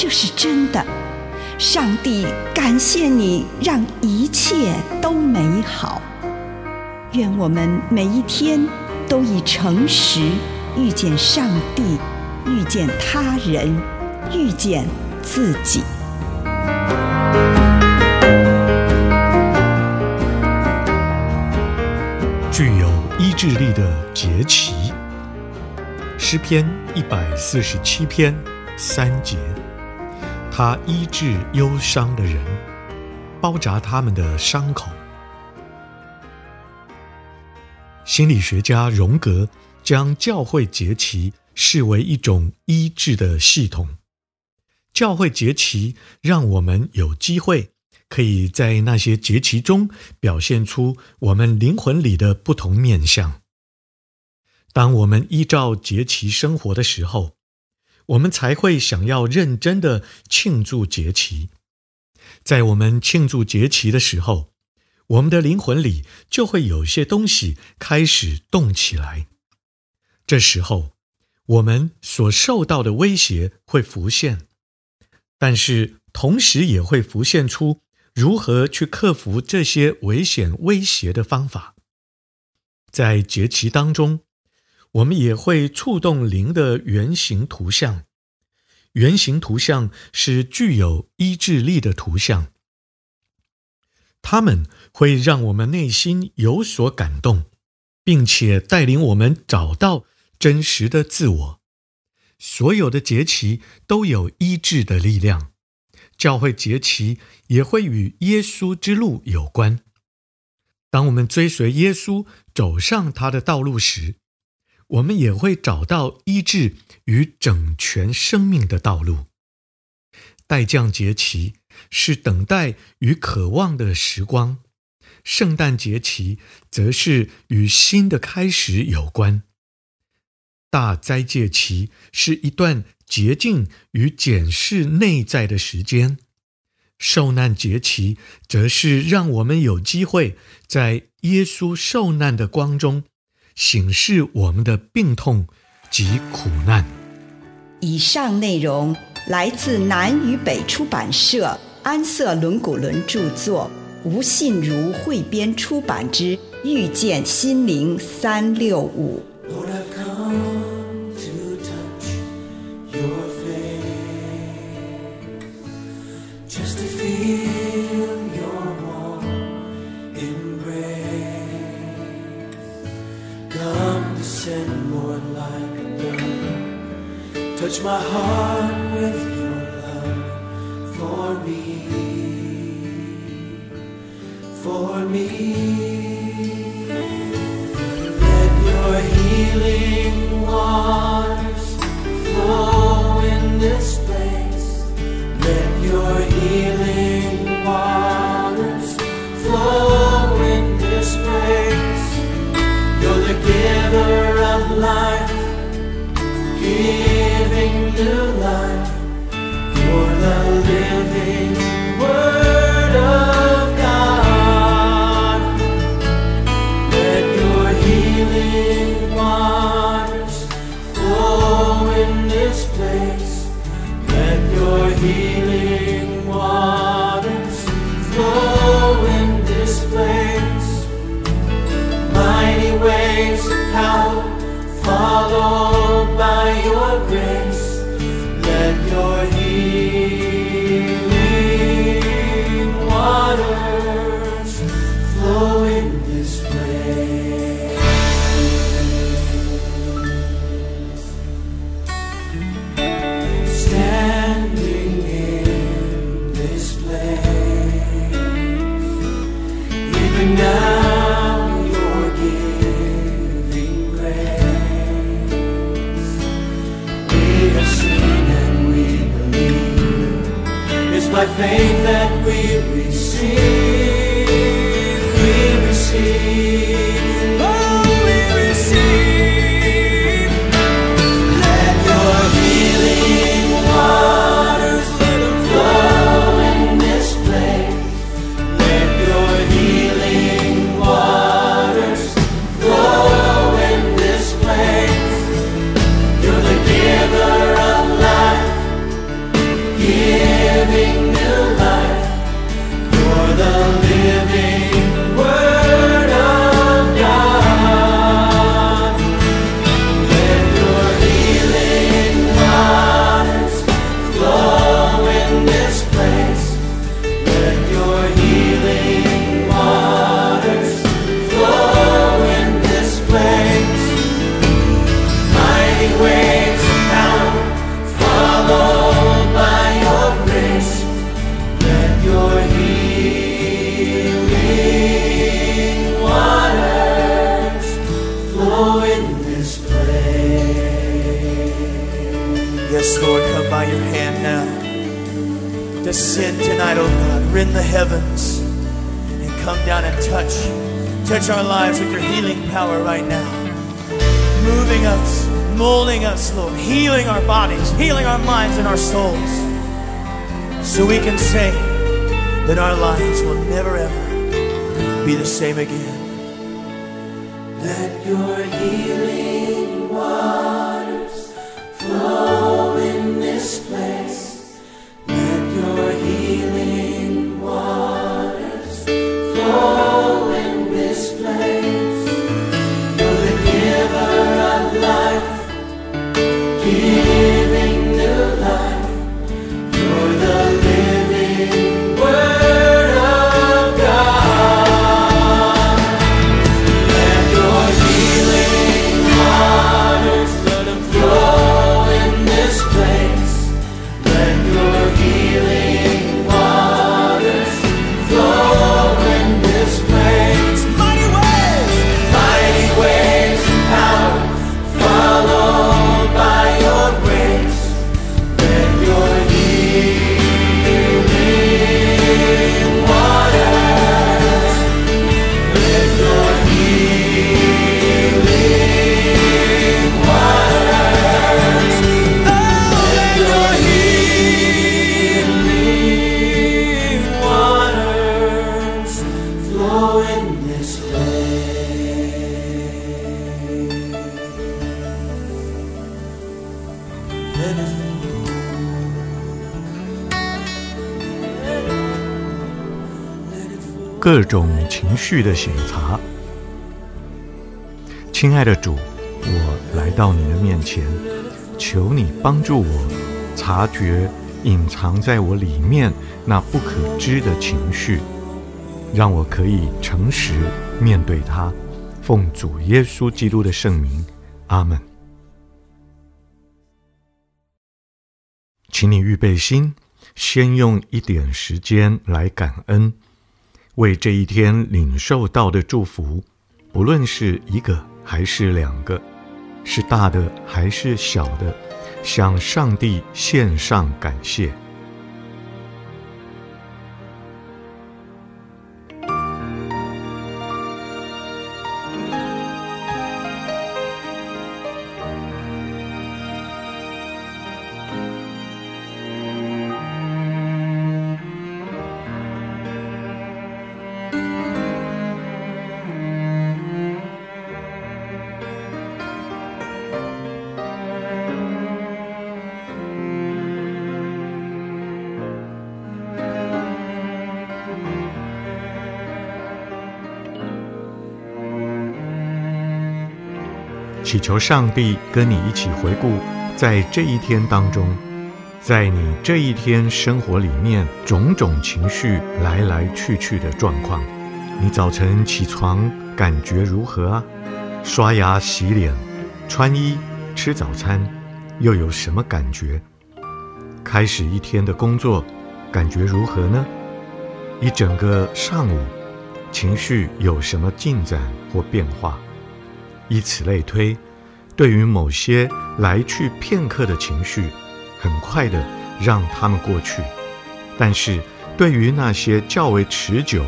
这是真的。上帝感谢你，让一切都美好。愿我们每一天都以诚实遇见上帝，遇见他人，遇见自己。具有意志力的节气，诗篇一百四十七篇三节，他医治忧伤的人，包扎他们的伤口。心理学家荣格将教会节期视为一种医治的系统。教会节期让我们有机会。可以在那些节期中表现出我们灵魂里的不同面向。当我们依照节期生活的时候，我们才会想要认真的庆祝节期。在我们庆祝节期的时候，我们的灵魂里就会有些东西开始动起来。这时候，我们所受到的威胁会浮现，但是同时也会浮现出。如何去克服这些危险威胁的方法？在节期当中，我们也会触动灵的原型图像。原型图像是具有医治力的图像，它们会让我们内心有所感动，并且带领我们找到真实的自我。所有的节期都有医治的力量。教会节期也会与耶稣之路有关。当我们追随耶稣走上他的道路时，我们也会找到医治与整全生命的道路。待降节期是等待与渴望的时光，圣诞节期则是与新的开始有关。大斋戒期是一段洁净与检视内在的时间，受难节期则是让我们有机会在耶稣受难的光中，醒示我们的病痛及苦难。以上内容来自南与北出版社安瑟伦古伦著作，吴信如汇编出版之《遇见心灵三六五》。Touch my heart with your love for me, for me. Let your healing water. life. You're the living Word of God. Let your healing waters flow in this place. Let your healing waters flow in this place. Mighty waves of power follow. Faith that we lives with your healing power right now. Moving us, molding us, Lord. Healing our bodies, healing our minds and our souls. So we can say that our lives will never ever be the same again. Let your healing waters flow in this place. Let your healing 各种情绪的省察。亲爱的主，我来到你的面前，求你帮助我察觉隐藏在我里面那不可知的情绪，让我可以诚实面对他。奉主耶稣基督的圣名，阿门。请你预备心，先用一点时间来感恩，为这一天领受到的祝福，不论是一个还是两个，是大的还是小的，向上帝献上感谢。祈求上帝跟你一起回顾，在这一天当中，在你这一天生活里面种种情绪来来去去的状况，你早晨起床感觉如何啊？刷牙、洗脸、穿衣、吃早餐，又有什么感觉？开始一天的工作，感觉如何呢？一整个上午，情绪有什么进展或变化？以此类推，对于某些来去片刻的情绪，很快的让他们过去，但是对于那些较为持久、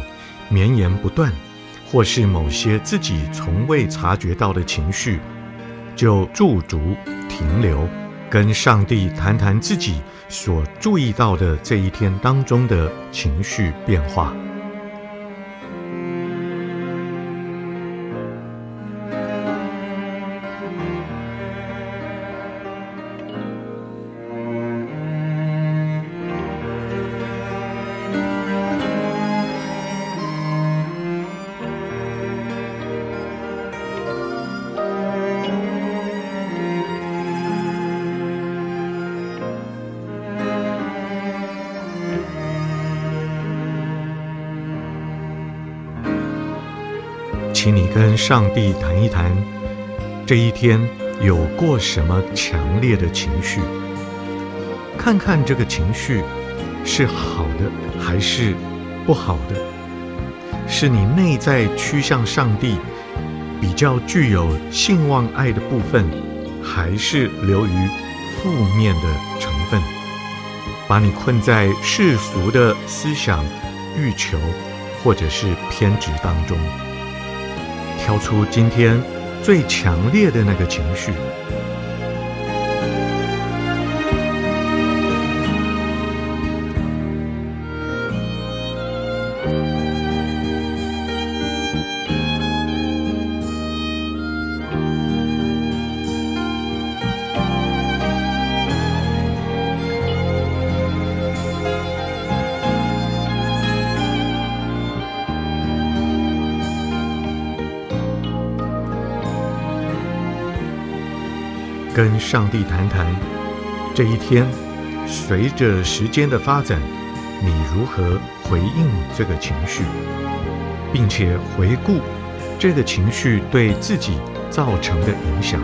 绵延不断，或是某些自己从未察觉到的情绪，就驻足停留，跟上帝谈谈自己所注意到的这一天当中的情绪变化。请你跟上帝谈一谈，这一天有过什么强烈的情绪？看看这个情绪是好的还是不好的？是你内在趋向上帝比较具有信望爱的部分，还是流于负面的成分，把你困在世俗的思想、欲求或者是偏执当中？挑出今天最强烈的那个情绪。跟上帝谈谈，这一天，随着时间的发展，你如何回应这个情绪，并且回顾这个情绪对自己造成的影响。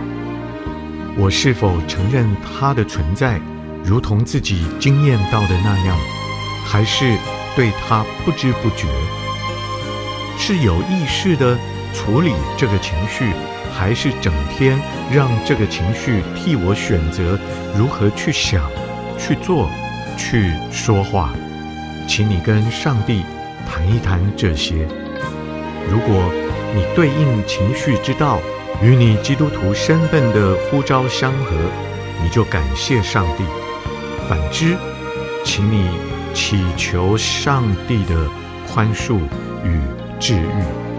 我是否承认它的存在，如同自己经验到的那样，还是对它不知不觉？是有意识地处理这个情绪？还是整天让这个情绪替我选择如何去想、去做、去说话，请你跟上帝谈一谈这些。如果你对应情绪之道与你基督徒身份的呼召相合，你就感谢上帝；反之，请你祈求上帝的宽恕与治愈。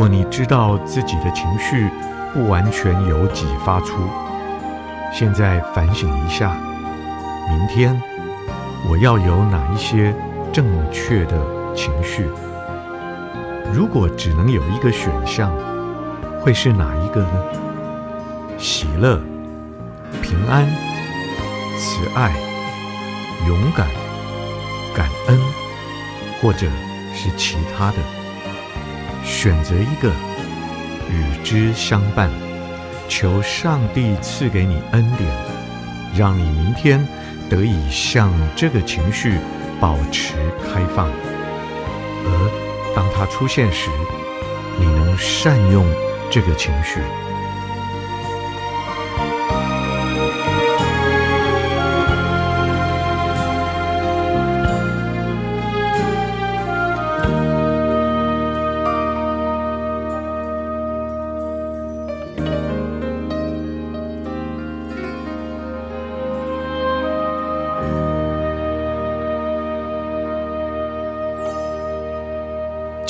如果你知道自己的情绪不完全由己发出，现在反省一下，明天我要有哪一些正确的情绪？如果只能有一个选项，会是哪一个呢？喜乐、平安、慈爱、勇敢、感恩，或者是其他的？选择一个，与之相伴，求上帝赐给你恩典，让你明天得以向这个情绪保持开放，而当它出现时，你能善用这个情绪。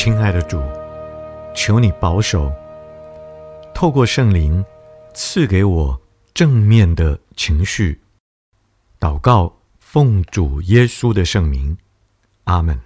亲爱的主，求你保守，透过圣灵赐给我正面的情绪。祷告，奉主耶稣的圣名，阿门。